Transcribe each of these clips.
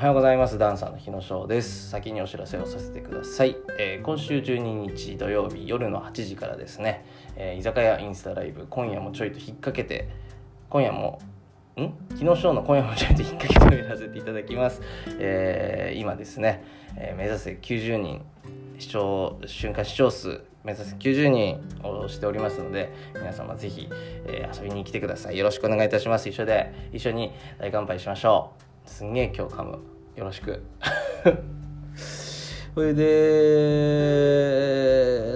おはようございます。ダンサーの日野翔です。先にお知らせをさせてください、えー、今週12日土曜日夜の8時からですね、えー、居酒屋インスタライブ今夜もちょいと引っ掛けて今夜もん？日野翔の今夜もちょいと引っ掛けてをやらせていただきます、えー、今ですね、え目指せ90人視聴瞬間視聴数目指す90人をしておりますので皆様ぜひ、えー、遊びに来てください。よろしくお願いいたします。一緒で一緒に大乾杯しましょうすんげえ今日噛む。よろしく。それで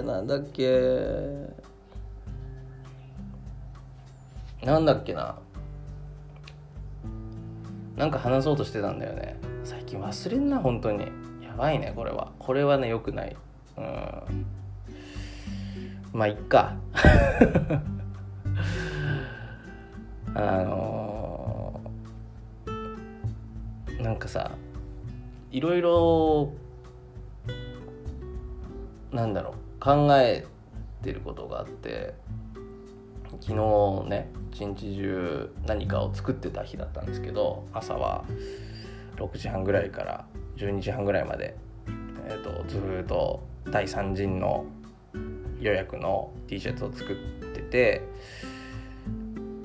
なんだっけ。なんだっけな。なんか話そうとしてたんだよね。最近忘れんな本当に。やばいねこれは。これはねよくない。うん。まあいっか。あのなんかさいろいろなんだろう考えてることがあって昨日ね一日中何かを作ってた日だったんですけど朝は6時半ぐらいから12時半ぐらいまで、えーと、ずっと第三陣の予約の T シャツを作ってて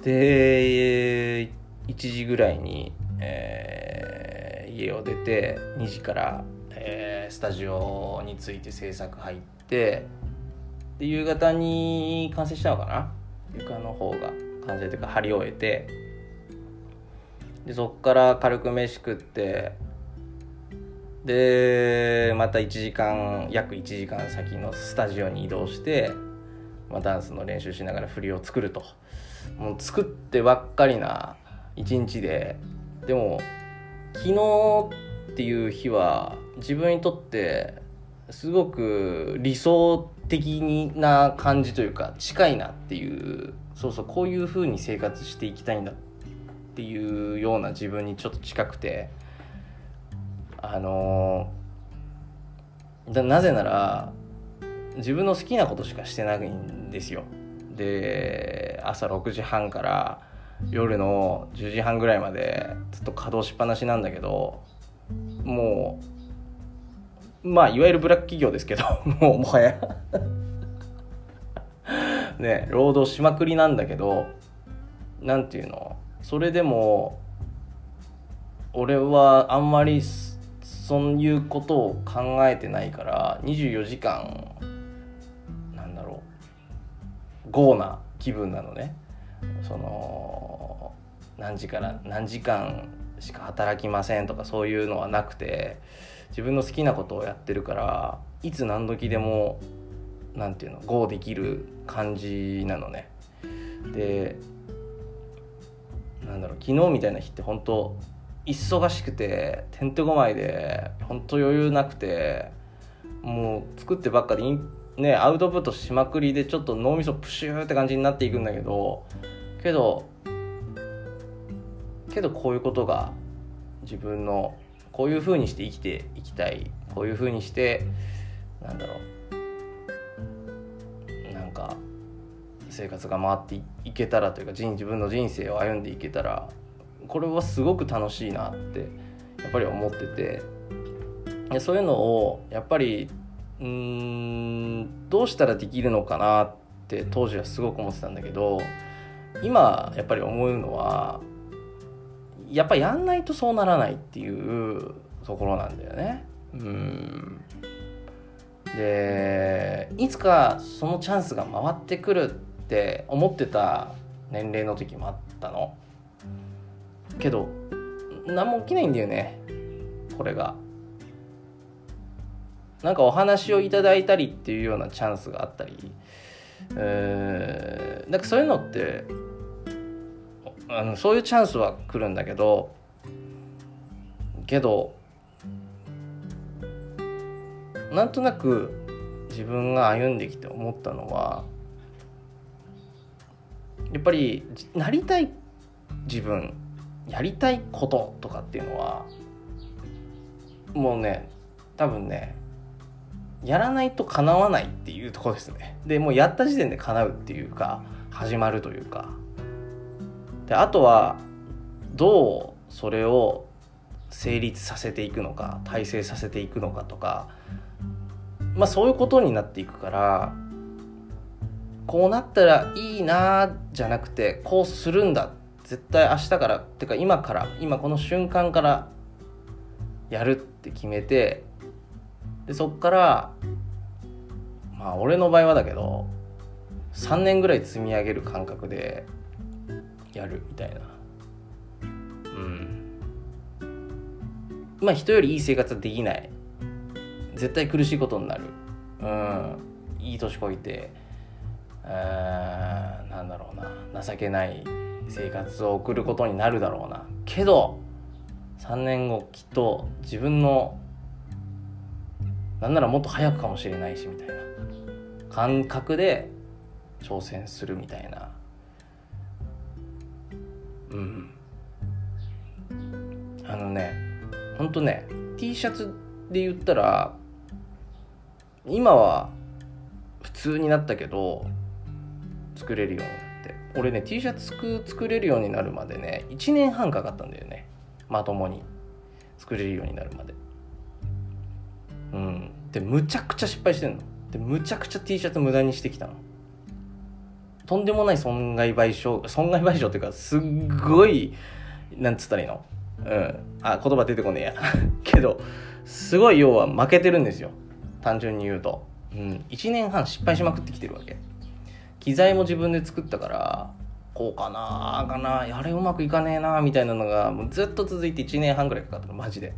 で1時ぐらいに、えー、家を出て2時から、えー、スタジオについて制作入ってで夕方に完成したのかな？床の方が完成というか貼り終えてでそっから軽く飯食ってでまた1時間約1時間先のスタジオに移動して、まあ、ダンスの練習しながら振りを作ると。もう作ってばっかりな一日ででも昨日っていう日は自分にとってすごく理想的な感じというか近いなっていうそうそうこういう風に生活していきたいんだっていうような自分にちょっと近くて。あのなぜなら自分の好きなことしかしてないんですよで朝6時半から夜の10時半ぐらいまでずっと稼働しっぱなしなんだけどもうまあいわゆるブラック企業ですけど もうもはや。ね労働しまくりなんだけど何ていうの？それでも俺はあんまりそういうことを考えてないから24時間なんだろう豪な気分なのね。その何時から何時間しか働きませんとかそういうのはなくて自分の好きなことをやってるからいつ何時でも何て言うの GO できる感じなのね。でなんだろう昨日みたいな日って本当忙しくててんてこまいで本当余裕なくてもう作ってばっかでねアウトプットしまくりでちょっと脳みそプシューって感じになっていくんだけどけどけどこういうことが自分のこういうふうにして生きていきたい。こういうふうにしてなんだろう。なんか生活が回っていけたらというか自分の人生を歩んでいけたらこれはすごく楽しいなってやっぱり思ってて。でそういうのをやっぱりうんどうしたらできるのかなって当時はすごく思ってたんだけど今やっぱり思うのはやっぱやんないとそうならないっていうところなんだよね。うんでいつかそのチャンスが回ってくるって思ってた年齢の時もあったの。けど何も起きないんだよねこれがなんかお話をいただいたりっていうようなチャンスがあったりえー、なんかそういうのってあのそういうチャンスは来るんだけどけどなんとなく自分が歩んできて思ったのはやっぱりなりたい自分やりたいこととかっていうのはもうね多分ねやらないと叶わないっていうとこですね。でもうやった時点で叶うっていうか始まるというか。であとはどうそれを成立させていくのか体制させていくのかとかまあそういうことになっていくからこうなったらいいなじゃなくてこうするんだ。絶対明日からってか今から今この瞬間からやるって決めてでそっからまあ俺の場合はだけど3年ぐらい積み上げる感覚でやるみたいな。うん。まあ人よりいい生活はできない。絶対苦しいことになる。うん。いい年こいて。うんなんだろうな。情けない生活を送ることになるだろうな。けど3年後きっと自分のなんならもっと早くかもしれないしみたいな。感覚で挑戦するみたいな。うん。あのねほんとね T シャツで言ったら今は普通になったけど作れるようになって。俺ね T シャツ作作れるようになるまでね1年半かかったんだよね。まともに。作れるようになるまで。うん。でむちゃくちゃ失敗してんの。でむちゃくちゃ T シャツ無駄にしてきたの。とんでもない損害賠償損害賠償っていうかすっごいなんつったらいいの？うん。あ言葉出てこねえや。けどすごい要は負けてるんですよ。単純に言うと、うん、1年半失敗しまくってきてるわけ。機材も自分で作ったからこうかなあかなあれうまくいかねえなみたいなのがもうずっと続いて1年半ぐらいかかったの。マジで。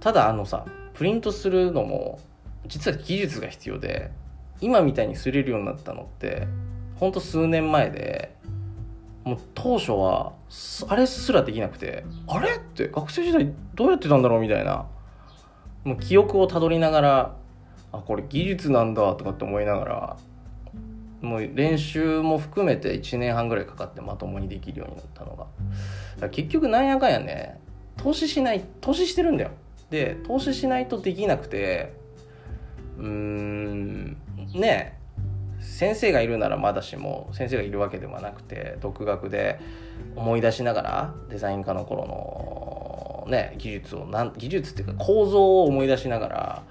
ただあのさプリントするのも実は技術が必要で今みたいにすれるようになったのってほんと数年前でもう当初はあれすらできなくてあれって学生時代どうやってたんだろうみたいなもう記憶をたどりながらあこれ技術なんだとかって思いながらもう練習も含めて1年半ぐらいかかってまともにできるようになったのが。結局なんやかんやね投資しない投資してるんだよ。で投資しないとできなくてうーんね先生がいるならまだしも先生がいるわけではなくて独学で思い出しながらデザイン科の頃のね技術をなん技術っていうか構造を思い出しながら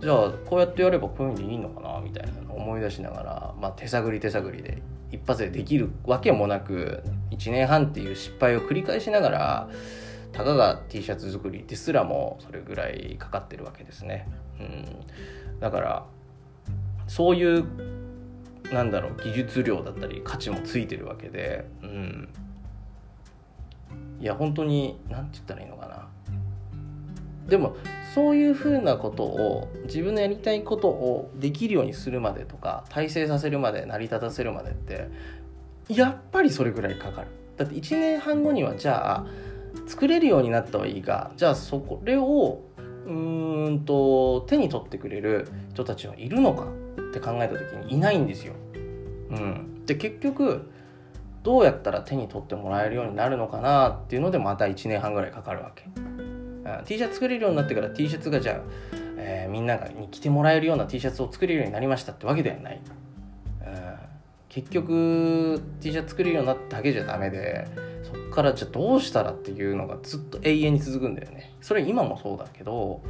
じゃあこうやってやればこういうふうにいいのかなみたいなのを思い出しながら、まあ、手探り手探りで一発でできるわけもなく1年半っていう失敗を繰り返しながらたかが T シャツ作りですらもそれぐらいかかってるわけですね。うん、だからそういうなんだろう技術量だったり価値もついてるわけで、うん、いや本当に何て言ったらいいのかな。でもそういうふうなことを自分のやりたいことをできるようにするまでとか体制させるまで成り立たせるまでってやっぱりそれぐらいかかる。だって1年半後にはじゃあ作れるようになったはいいがじゃあそこれをうんと手に取ってくれる人たちはいるのか。って考えた時にいないんですよ。うん、で結局どうやったら手に取ってもらえるようになるのかなっていうのでまた1年半ぐらいかかるわけ。T シャツ作れるようになってから T シャツがじゃあ、えー、みんなに着てもらえるような T シャツを作れるようになりましたってわけではない。結局 T シャツ作れるようになっただけじゃダメでそっからじゃあどうしたらっていうのがずっと永遠に続くんだよね。それ今もそうだけど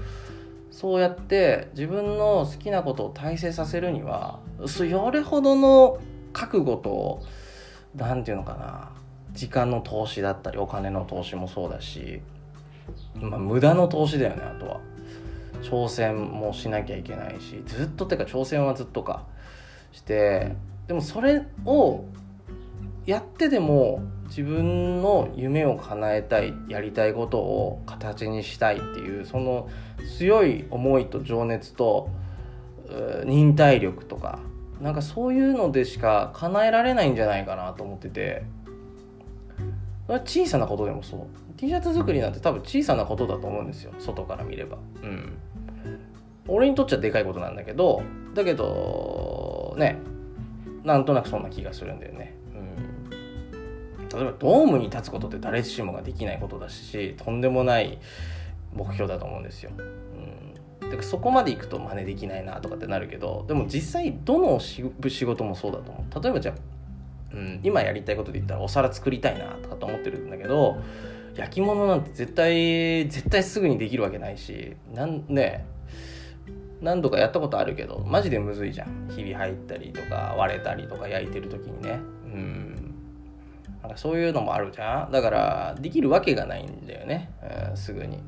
そうやって自分の好きなことを大成させるにはそれほどの覚悟と何て言うのかな時間の投資だったりお金の投資もそうだしまあ、無駄の投資だよねあとは。挑戦もしなきゃいけないしずっとってか挑戦はずっとかしてでもそれをやってでも自分の夢を叶えたいやりたいことを形にしたいっていうその強い思いと情熱と忍耐力とかなんかそういうのでしか叶えられないんじゃないかなと思ってて。小さなことでもそう。T シャツ作りなんて多分小さなことだと思うんですよ。外から見れば。うん。俺にとっちゃでかいことなんだけどだけどねなんとなくそんな気がするんだよね。例えばドームに立つことって誰しもができないことだしとんでもない目標だと思うんですよ、うん、だからそこまでいくと真似できないなとかってなるけどでも実際どの仕事もそうだと思う。例えばじゃあうん、今やりたいことで言ったらお皿作りたいなとかと思ってるんだけど焼き物なんて絶対絶対すぐにできるわけないしなんね何度かやったことあるけどマジでむずいじゃん。ひび入ったりとか割れたりとか焼いてる時にね。うん。なんかそういうのもあるじゃん。だからできるわけがないんだよね、うん、すぐに。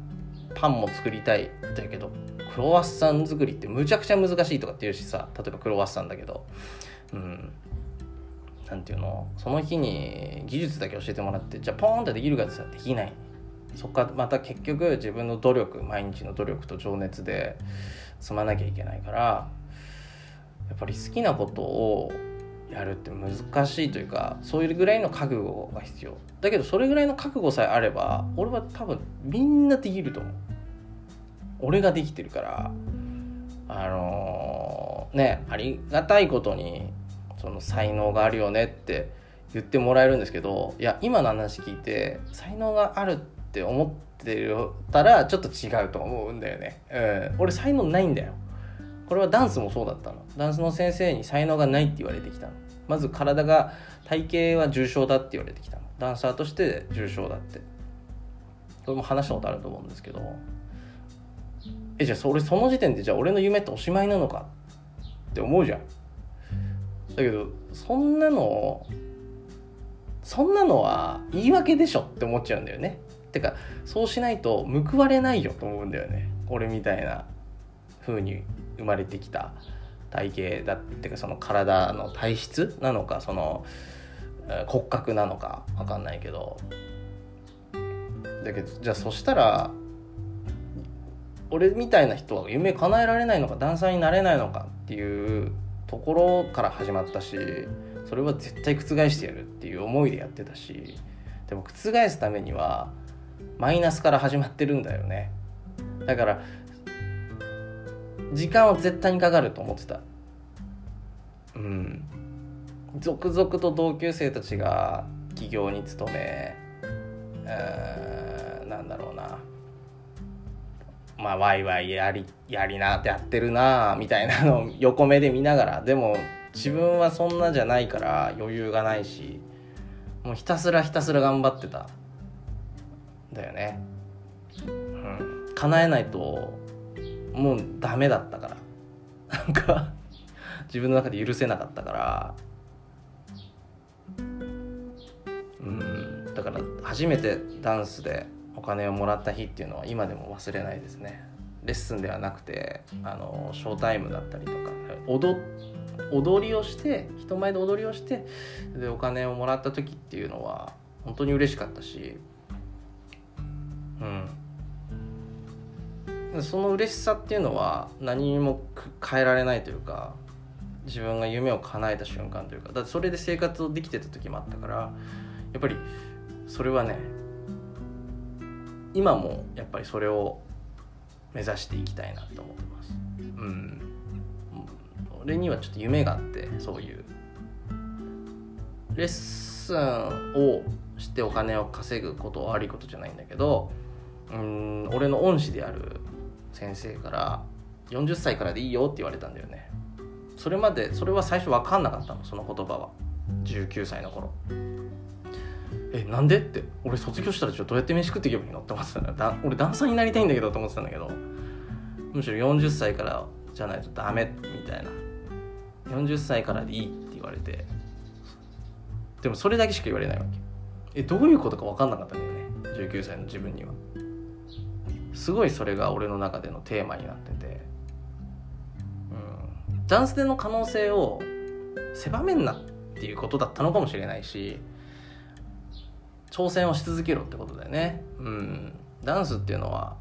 パンも作りたいだけど。クロワッサン作りってむちゃくちゃ難しいとかっていうしさ。例えばクロワッサンだけど。うん。何ていうの？その日に技術だけ教えてもらってじゃあポーンってできるかってさできない。そこかまた結局自分の努力毎日の努力と情熱で積まなきゃいけないからやっぱり好きなことをやるって難しいというかそういうぐらいの覚悟が必要。だけどそれぐらいの覚悟さえあれば俺は多分みんなできると思う。俺ができてるからあのー、ねありがたいことにその才能があるよねって言ってもらえるんですけどいや今の話聞いて才能があるって思ってたらちょっと違うと思うんだよね、うん、俺才能ないんだよ。これはダンスもそうだったの。ダンスの先生に才能がないって言われてきたの。まず体が体型は重症だって言われてきたの。ダンサーとして重症だって。これも話したことあると思うんですけどえじゃあそれその時点でじゃあ俺の夢っておしまいなのか？って思うじゃん。だけどそんなのそんなのは言い訳でしょ？って思っちゃうんだよね。てかそうしないと報われないよと思うんだよね。俺みたいな風に。生まれてきた体型だっていうかその体の体質なのかその骨格なのか分かんないけど。だけどじゃあそしたら俺みたいな人は夢叶えられないのかダンサーになれないのかっていうところから始まったしそれは絶対覆してやるっていう思いでやってたしでも覆すためにはマイナスから始まってるんだよね。だから時間は絶対にかかると思ってた。うん。続々と同級生たちが企業に勤め、えー、なんだろうな。まあワイワイやりやりなってやってるなみたいなのを横目で見ながら。でも自分はそんなじゃないから余裕がないしもうひたすらひたすら頑張ってた。だよね。うん。叶えないともうダメだったから。なんか自分の中で許せなかったから。うん。だから初めてダンスでお金をもらった日っていうのは今でも忘れないですね。レッスンではなくてあのショータイムだったりとか踊踊りをして人前で踊りをしてでお金をもらった時っていうのは本当に嬉しかったし。うん。その嬉しさっていうのは何も変えられないというか自分が夢を叶えた瞬間というかだってそれで生活をできてた時もあったからやっぱりそれはね今もやっぱりそれを目指していきたいなと思ってます。うん、俺にはちょっと夢があってそういうレッスンをしてお金を稼ぐことは悪いことじゃないんだけどうん俺の恩師である先生から40歳からでいいよって言われたんだよね。それまでそれは最初分かんなかったのその言葉は。19歳の頃。えなんでって。俺卒業したらちょっとどうやって飯食っていけばいいのって思ってた。らだ俺ダンサーになりたいんだけどと思ってたんだけど。むしろ40歳からじゃないとダメみたいな。40歳からでいいって言われて。でもそれだけしか言われないわけ。えどういうことか分かんなかったんだよね。19歳の自分には。すごいそれが俺の中でのテーマになってて。うん。ダンスでの可能性を狭めんなっていうことだったのかもしれないし挑戦をし続けろってことだよね。うん。ダンスっていうのは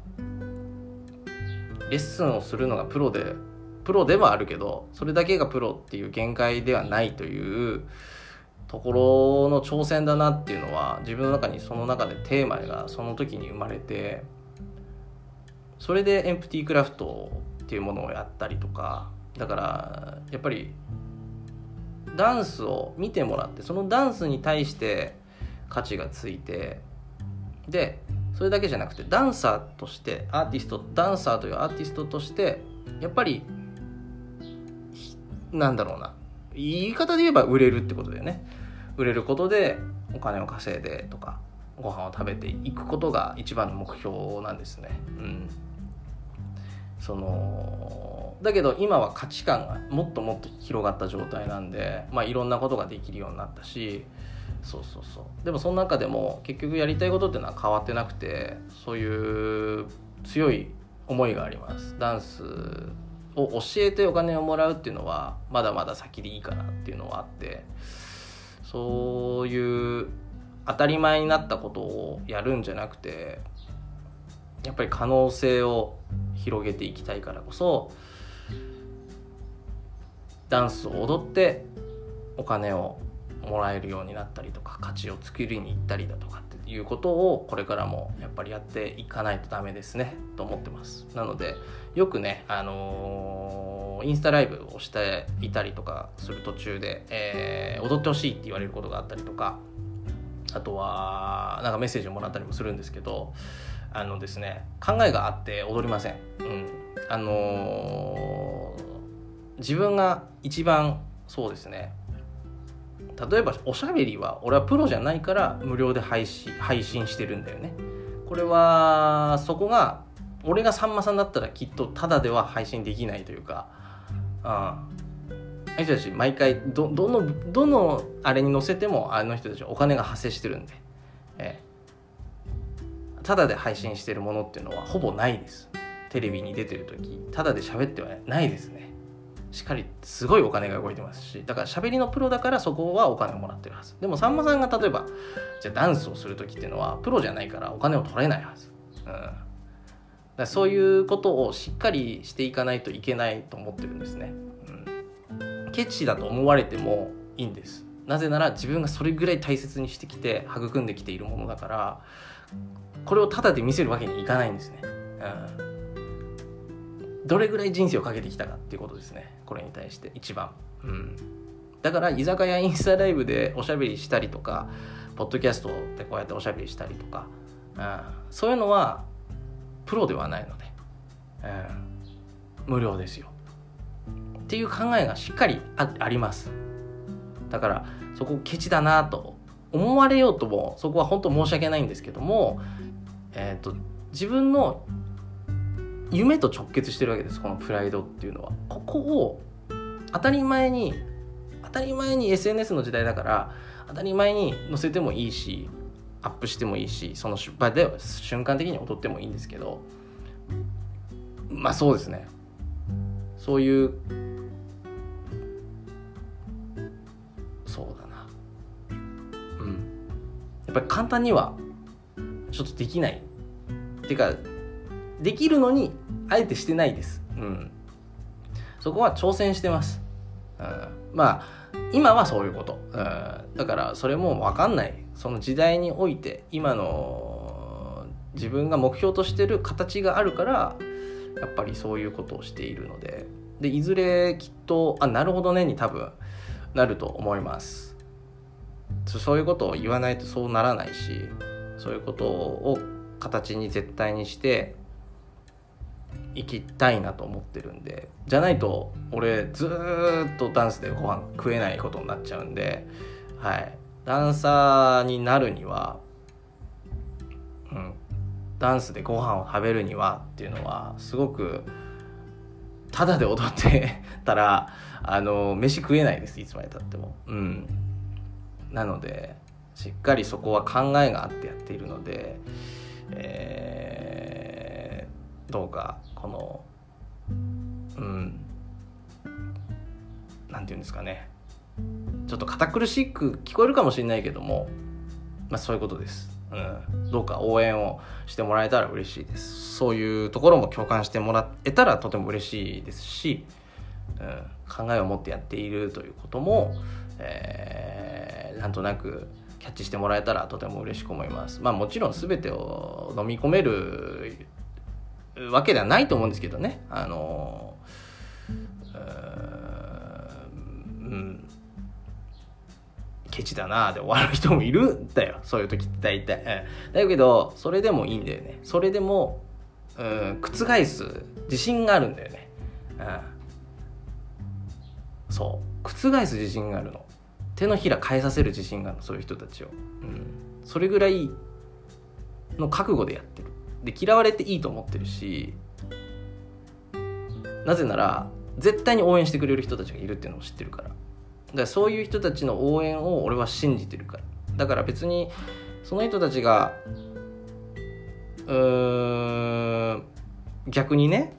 レッスンをするのがプロでプロではあるけどそれだけがプロっていう限界ではないというところの挑戦だなっていうのは自分の中にその中でテーマがその時に生まれてそれでエンプティクラフトっていうものをやったりとかだからやっぱりダンスを見てもらってそのダンスに対して価値がついてでそれだけじゃなくてダンサーとしてアーティストダンサーというアーティストとしてやっぱりなんだろうな言い方で言えば売れるってことだよね売れることでお金を稼いでとかご飯を食べていくことが一番の目標なんですね。うん、そのだけど今は価値観がもっともっと広がった状態なんで、まあ、いろんなことができるようになったしそうそうそう。でもその中でも結局やりたいことっていうのは変わってなくてそういう強い思いがあります。ダンスを教えてお金をもらうっていうのはまだまだ先でいいかなっていうのはあってそういう当たり前になったことをやるんじゃなくてやっぱり可能性を広げていきたいからこそダンスを踊ってお金をもらえるようになったりとか価値を作りに行ったりだとかっていうことをこれからもやっぱりやっていかないとダメですねと思ってます。なのでよくねあのー、インスタライブをしていたりとかする途中で、えー、踊ってほしいって言われることがあったりとかあとはなんかメッセージをもらったりもするんですけどあのですね考えがあって踊りません、うん、あのー、自分が一番そうですね。例えばおしゃべりは俺はプロじゃないから無料で配信配信してるんだよね。これはそこが俺がさんまさんだったらきっとただでは配信できないというかああの人たち毎回どのどのあれに載せてもあの人たちはお金が発生してるんで、ええ、ただで配信してるものっていうのはほぼないです。テレビに出てる時ただで喋ってはないですね。しっかりすごいお金が動いてますしだから喋りのプロだからそこはお金をもらってるはず。でもさんまさんが例えばじゃあダンスをする時っていうのはプロじゃないからお金を取れないはず、うん、だそういうことをしっかりしていかないといけないと思ってるんですね、うん、ケチだと思われてもいいんです。なぜなら自分がそれぐらい大切にしてきて育んできているものだからこれをタダで見せるわけにいかないんですね、うん。どれぐらい人生をかけてきたかっていうことですね。これに対して一番。うん。だから居酒屋インスタライブでおしゃべりしたりとかポッドキャストでこうやっておしゃべりしたりとか、うん、そういうのはプロではないので、うん、無料ですよ。っていう考えがしっかりあります。だからそこケチだなと思われようともそこは本当申し訳ないんですけども、えーと自分の夢と直結してるわけですこのプライドっていうのは。ここを当たり前に当たり前に SNS の時代だから当たり前に載せてもいいしアップしてもいいしその場で瞬間的に踊ってもいいんですけど。まあそうですね。そういうそうだな。うん。やっぱり簡単にはちょっとできない。っていうかできるのにあえてしてないです、うん、そこは挑戦してます、うん、まあ今はそういうこと、うん、だからそれも分かんない。その時代において今の自分が目標としてる形があるからやっぱりそういうことをしているので。でいずれきっとあなるほどねに多分なると思います。そういうことを言わないとそうならないし。そういうことを形に絶対にして行きたいなと思ってるんでじゃないと俺ずっとダンスでご飯食えないことになっちゃうんではい。ダンサーになるにはうんダンスでご飯を食べるにはっていうのはすごくただで踊ってたらあの飯食えないですいつまでたっても。うん。なのでしっかりそこは考えがあってやっているのでえー、どうかこのうん何て言うんですかね。ちょっと堅苦しく聞こえるかもしれないけどもまあそういうことです。うん、どうか応援をしてもらえたら嬉しいです。そういうところも共感してもらえたらとても嬉しいですし、うん、考えを持ってやっているということも、えー、なんとなくキャッチしてもらえたらとても嬉しく思います。まあもちろん全てを飲み込めるわけではないと思うんですけどね。あのうんケチだなで終わる人もいるんだよ。そういう時って大体、だけどそれでもいいんだよね。それでも、うん、覆す自信があるんだよね、うん、そう。覆す自信があるの。手のひら返させる自信があるそういう人たちを、うん、それぐらいの覚悟でやってる。で嫌われていいと思ってるしなぜなら絶対に応援してくれる人たちがいるっていうのを知ってるから。だからそういう人たちの応援を俺は信じてるから。だから別にその人たちがうーん逆にね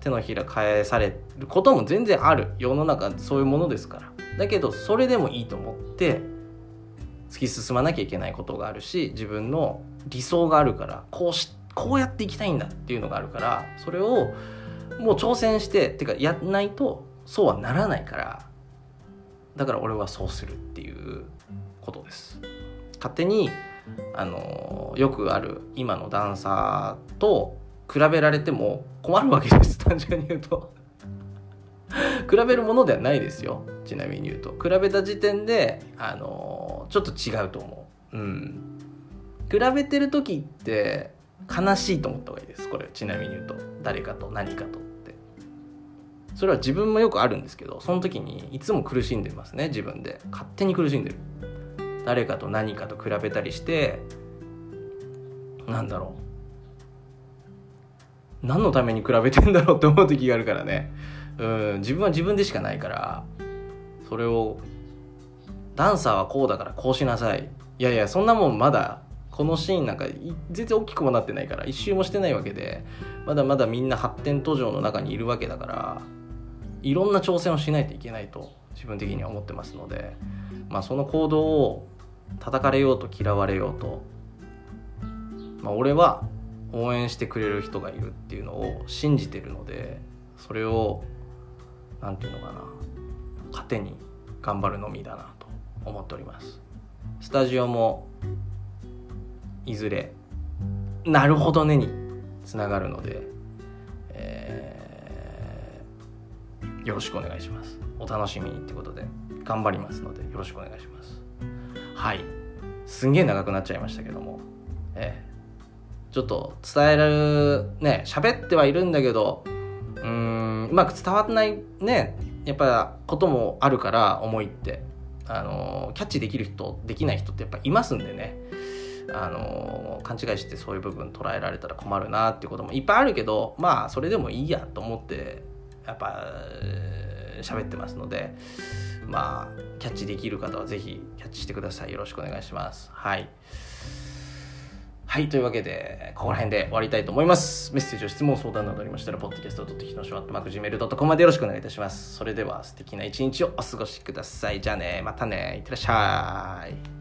手のひら返されることも全然ある世の中そういうものですから。だけどそれでもいいと思って突き進まなきゃいけないことがあるし自分の理想があるからこうしこうやっていきたいんだっていうのがあるからそれをもう挑戦してってかやんないとそうはならないからだから俺はそうするっていうことです。勝手にあのよくある今のダンサーと比べられても困るわけです。単純に言うと。比べるものではないですよ。ちなみに言うと。比べた時点であのちょっと違うと思う。うん。比べてる時って悲しいと思った方がいいです。これちなみに言うと。誰かと何かとって。それは自分もよくあるんですけどその時にいつも苦しんでますね。自分で。勝手に苦しんでる。誰かと何かと比べたりしてなんだろう。何のために比べてんだろうって思う時があるからね。うん自分は自分でしかないからそれをダンサーはこうだからこうしなさい。いやいやそんなもんまだこのシーンなんか全然大きくもなってないから一周もしてないわけでまだまだみんな発展途上の中にいるわけだからいろんな挑戦をしないといけないと自分的には思ってますので、まあ、その行動を叩かれようと嫌われようと、まあ、俺は応援してくれる人がいるっていうのを信じてるのでそれを何て言うのかな糧に頑張るのみだなと思っております。スタジオもいずれ「なるほどね」につながるので、えー、よろしくお願いします。お楽しみにってことで頑張りますのでよろしくお願いします。はい。すんげえ長くなっちゃいましたけども。えー、ちょっと伝えられるね喋ってはいるんだけどうんうまく伝わらないねやっぱこともあるから思いって。あのキャッチできる人できない人ってやっぱいますんでね。あの勘違いしてそういう部分捉えられたら困るなっていうこともいっぱいあるけどまあそれでもいいやと思ってやっぱ喋ってますのでまあキャッチできる方は是非キャッチしてください。よろしくお願いします。はい。はいというわけでここら辺で終わりたいと思います。メッセージ質問相談などありましたらポッドキャストひのしょアットマーク Gmail.com までよろしくお願いいたします。それでは素敵な一日をお過ごしください。じゃあねまたね。いってらっしゃい。